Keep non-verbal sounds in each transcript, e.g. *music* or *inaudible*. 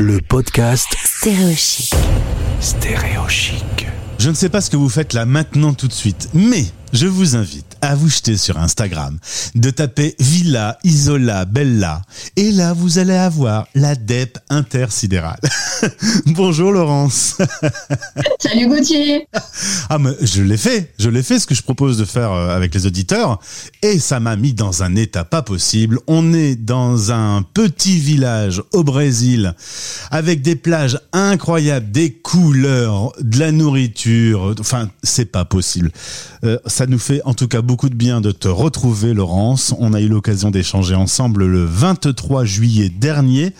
le podcast Stéréochic. Stéréochic. Je ne sais pas ce que vous faites là maintenant tout de suite, mais je vous invite à vous jeter sur Instagram, de taper Villa Isola Bella, et là vous allez avoir la DEP intersidérale. *laughs* Bonjour Laurence. *laughs* Salut Gauthier. Ah mais je l'ai fait, je l'ai fait ce que je propose de faire euh, avec les auditeurs, et ça m'a mis dans un état pas possible. On est dans un petit village au Brésil, avec des plages incroyables, des couleurs, de la nourriture, enfin c'est pas possible. Euh, ça nous fait en tout cas beaucoup de bien de te retrouver, Laurence. On a eu l'occasion d'échanger ensemble le 23 juillet dernier.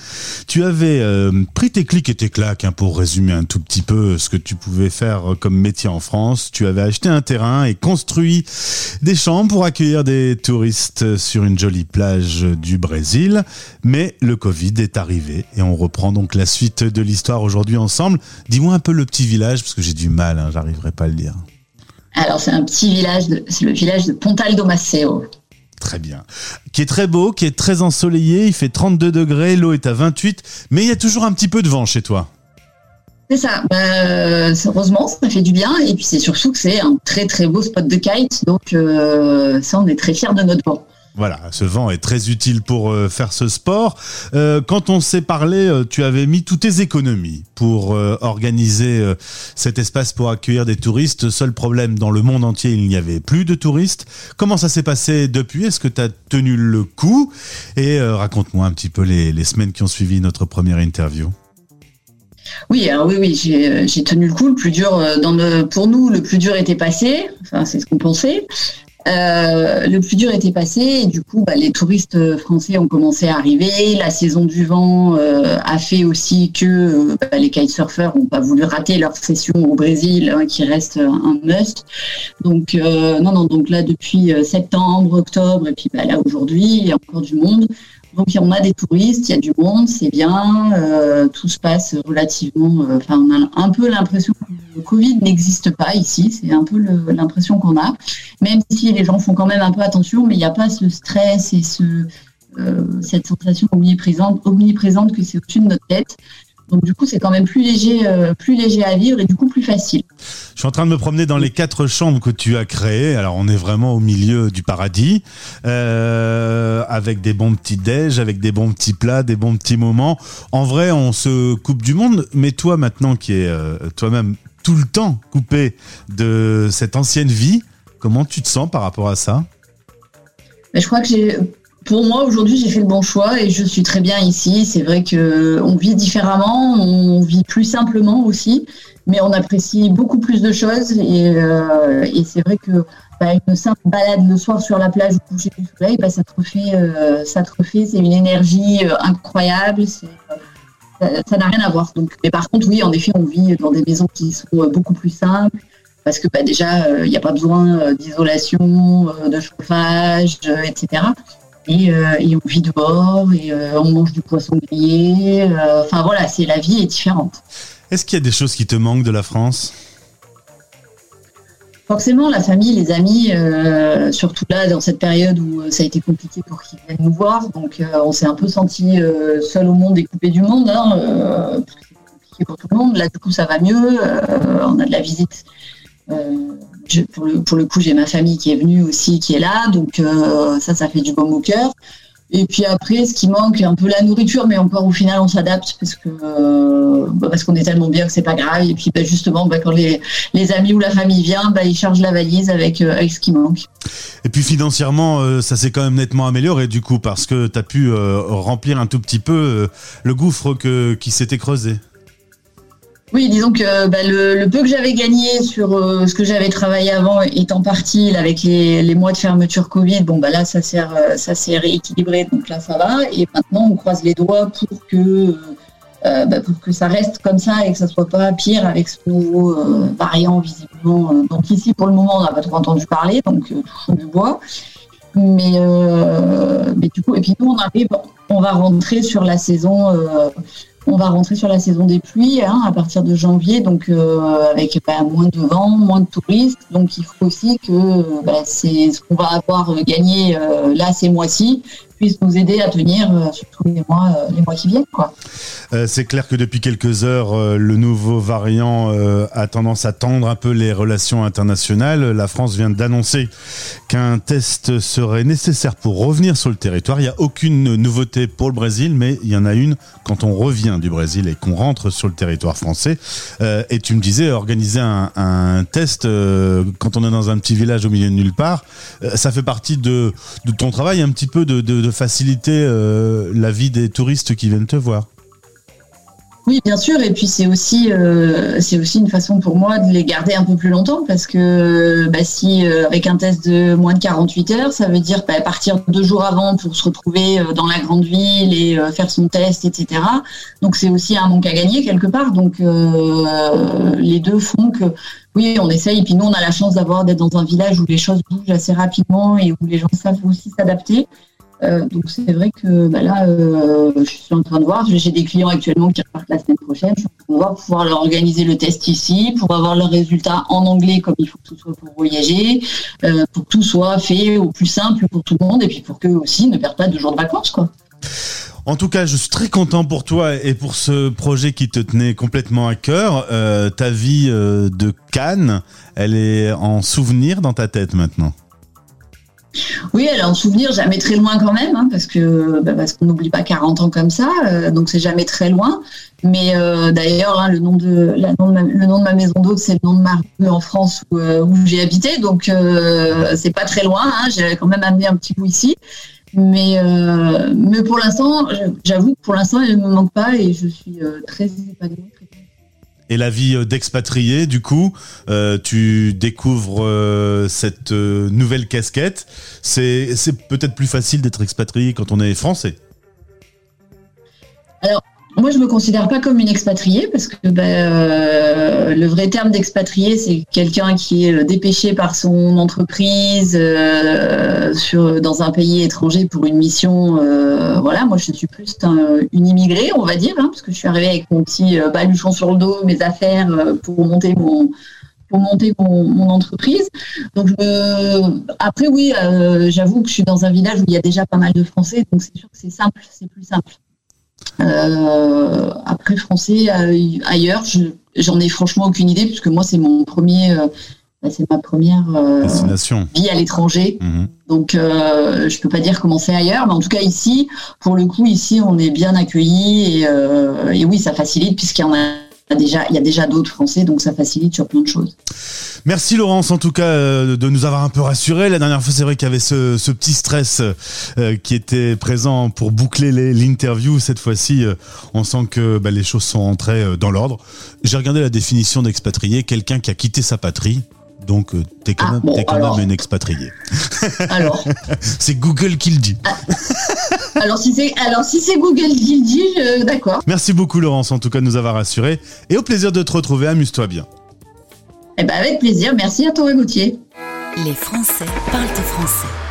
Tu avais euh, pris tes clics et tes claques, hein, pour résumer un tout petit peu ce que tu pouvais faire comme métier en France. Tu avais acheté un terrain et construit des chambres pour accueillir des touristes sur une jolie plage du Brésil. Mais le Covid est arrivé et on reprend donc la suite de l'histoire aujourd'hui ensemble. Dis-moi un peu le petit village, parce que j'ai du mal, hein, j'arriverai pas à le dire. Alors, c'est un petit village, c'est le village de Pontal do Maceo. Très bien. Qui est très beau, qui est très ensoleillé, il fait 32 degrés, l'eau est à 28, mais il y a toujours un petit peu de vent chez toi. C'est ça. Bah, heureusement, ça fait du bien. Et puis, c'est surtout que c'est un très, très beau spot de kite. Donc, euh, ça, on est très fiers de notre vent. Voilà, ce vent est très utile pour euh, faire ce sport. Euh, quand on s'est parlé, euh, tu avais mis toutes tes économies pour organiser cet espace pour accueillir des touristes. Seul problème, dans le monde entier, il n'y avait plus de touristes. Comment ça s'est passé depuis? Est-ce que tu as tenu le coup? Et raconte-moi un petit peu les, semaines qui ont suivi notre première interview. Oui, oui, oui, j'ai tenu le coup. Le plus dur, pour nous, le plus dur était passé. Enfin, c'est ce qu'on pensait. Euh, le plus dur était passé et du coup, bah, les touristes français ont commencé à arriver. La saison du vent euh, a fait aussi que euh, bah, les kitesurfers n'ont pas voulu rater leur session au Brésil, hein, qui reste un must. Donc non, non. Donc là, depuis septembre, octobre et puis bah, là aujourd'hui, il y a encore du monde. Donc on a des touristes, il y a du monde, c'est bien, euh, tout se passe relativement. Euh, enfin, on a un peu l'impression que le Covid n'existe pas ici, c'est un peu l'impression qu'on a. Même si les gens font quand même un peu attention, mais il n'y a pas ce stress et ce, euh, cette sensation omniprésente, omniprésente que c'est au-dessus de notre tête. Donc du coup, c'est quand même plus léger, euh, plus léger à vivre et du coup plus facile. Je suis en train de me promener dans les quatre chambres que tu as créées. Alors on est vraiment au milieu du paradis, euh, avec des bons petits déj, avec des bons petits plats, des bons petits moments. En vrai, on se coupe du monde. Mais toi maintenant, qui es euh, toi-même tout le temps coupé de cette ancienne vie, comment tu te sens par rapport à ça? Je crois que j'ai pour moi, aujourd'hui, j'ai fait le bon choix et je suis très bien ici. C'est vrai que on vit différemment, on vit plus simplement aussi, mais on apprécie beaucoup plus de choses. Et, euh, c'est vrai que bah, une simple balade le soir sur la plage au coucher du soleil, bah, ça te refait, euh, ça te refait. C'est une énergie euh, incroyable. ça n'a rien à voir. Mais par contre, oui, en effet, on vit dans des maisons qui sont beaucoup plus simples parce que bah, déjà, il n'y a pas besoin d'isolation, de chauffage, etc. Euh, et, on vit dehors et euh, on mange du poisson grillé. Euh, enfin voilà, c'est la vie est différente. Est-ce qu'il y a des choses qui te manquent de la France? Forcément, la famille, les amis, surtout là dans cette période où ça a été compliqué pour qu'ils viennent nous voir, donc on s'est un peu senti seul au monde et coupé du monde. Hein, c'est compliqué pour tout le monde. Là, du coup, ça va mieux. on a de la visite pour, le, pour, le, coup, j'ai ma famille qui est venue aussi, qui est là, donc euh, ça, ça fait du bon au cœur. Et puis après, ce qui manque, un peu la nourriture, mais encore au final, on s'adapte parce euh, bah, qu'on est tellement bien que c'est pas grave. Et puis bah, justement, bah, quand les, amis ou la famille bah, ils chargent la valise avec, euh, ce qui manque. Et puis financièrement, ça s'est quand même nettement amélioré du coup parce que tu as pu remplir un tout petit peu le gouffre qui s'était creusé. Oui, disons que bah, le, peu que j'avais gagné sur euh, ce que j'avais travaillé avant étant parti avec les, mois de fermeture Covid, bon bah là ça s'est euh, ça s'est rééquilibré, donc là ça va. Et maintenant on croise les doigts pour que euh, bah, pour que ça reste comme ça et que ça soit pas pire avec ce nouveau variant visiblement. Donc ici pour le moment on n'a pas trop entendu parler, donc touchons du bois. Mais, mais du coup et puis nous on arrive, on va rentrer sur la saison on va rentrer sur la saison des pluies hein, à partir de janvier, donc euh, avec bah, moins de vent, moins de touristes. Donc il faut aussi que bah, c'est ce qu'on va avoir gagné euh, là ces mois-ci puisse nous aider à tenir euh, sur tous les mois, les mois qui viennent. Quoi. Euh, c'est clair que depuis quelques heures, euh, le nouveau variant euh, a tendance à tendre un peu les relations internationales. La France vient d'annoncer qu'un test serait nécessaire pour revenir sur le territoire. Il n'y a aucune nouveauté pour le Brésil, mais il y en a une quand on revient du Brésil et qu'on rentre sur le territoire français. et tu me disais, organiser un, test quand on est dans un petit village au milieu de nulle part, ça fait partie de, ton travail un petit peu de, de faciliter la vie des touristes qui viennent te voir. Oui, bien sûr. Et puis c'est aussi, euh, c'est aussi une façon pour moi de les garder un peu plus longtemps parce que bah, si euh, avec un test de moins de 48 heures, ça veut dire bah, partir deux jours avant pour se retrouver euh, dans la grande ville et faire son test, etc. Donc c'est aussi un manque à gagner quelque part. Donc les deux font que oui, on essaye. Et puis nous, on a la chance d'avoir d'être dans un village où les choses bougent assez rapidement et où les gens savent aussi s'adapter. Euh, donc c'est vrai que bah là, euh, je suis en train de voir, j'ai des clients actuellement qui repartent la semaine prochaine, je suis en train de voir pour pouvoir leur organiser le test ici, pour avoir leurs résultats en anglais comme il faut que tout soit pour voyager, euh, pour que tout soit fait au plus simple pour tout le monde et puis pour qu'eux aussi ne perdent pas de jours de vacances. quoi. En tout cas, je suis très content pour toi et pour ce projet qui te tenait complètement à cœur. ta vie de Cannes, elle est en souvenir dans ta tête maintenant? Oui, elle a un souvenir jamais très loin quand même, hein, parce que bah, parce qu'on n'oublie pas 40 ans comme ça, euh, donc c'est jamais très loin. Mais euh, d'ailleurs, le nom de ma, maison d'hôte, c'est le nom de ma rue en France où, euh, j'ai habité, donc c'est pas très loin. Hein, j'ai quand même amené un petit bout ici. Mais, mais pour l'instant, j'avoue que pour l'instant, elle ne me manque pas et je suis très épanouie, et la vie euh, d'expatrié, du coup, euh, tu découvres euh, cette nouvelle casquette. C'est peut-être plus facile d'être expatrié quand on est français. Moi, je me considère pas comme une expatriée parce que ben, euh, le vrai terme d'expatrié, c'est quelqu'un qui est euh, dépêché par son entreprise euh, dans un pays étranger pour une mission. voilà, moi, je suis plus une immigrée, on va dire, hein, parce que je suis arrivée avec mon petit baluchon sur le dos, mes affaires pour monter mon pour monter mon, entreprise. Donc après oui, j'avoue que je suis dans un village où il y a déjà pas mal de Français, donc c'est sûr que c'est simple, c'est plus simple. Euh, après français euh, ailleurs, j'en ai franchement aucune idée puisque moi c'est mon premier, euh, bah, c'est ma première destination vie à l'étranger. Mhm. Donc je peux pas dire comment c'est ailleurs, mais en tout cas ici, pour le coup ici on est bien accueillis et, et oui ça facilite puisqu'il y en a il y a déjà d'autres Français, donc ça facilite sur plein de choses. Merci Laurence, en tout cas, euh, de nous avoir un peu rassurés. La dernière fois, c'est vrai qu'il y avait ce, petit stress euh, qui était présent pour boucler l'interview. Cette fois-ci, euh, on sent que bah, les choses sont entrées dans l'ordre. J'ai regardé la définition d'expatrié, quelqu'un qui a quitté sa patrie. Donc, t'es quand, ah, même, es quand même une expatriée. *laughs* Alors C'est Google qui le dit. Ah. alors, si c'est, alors, si c'est Google qui le dit, d'accord. Merci beaucoup, Laurence, en tout cas, de nous avoir rassurés. Et au plaisir de te retrouver. Amuse-toi bien. Eh ben avec plaisir. Merci à toi, Gauthier. Les Français parlent français.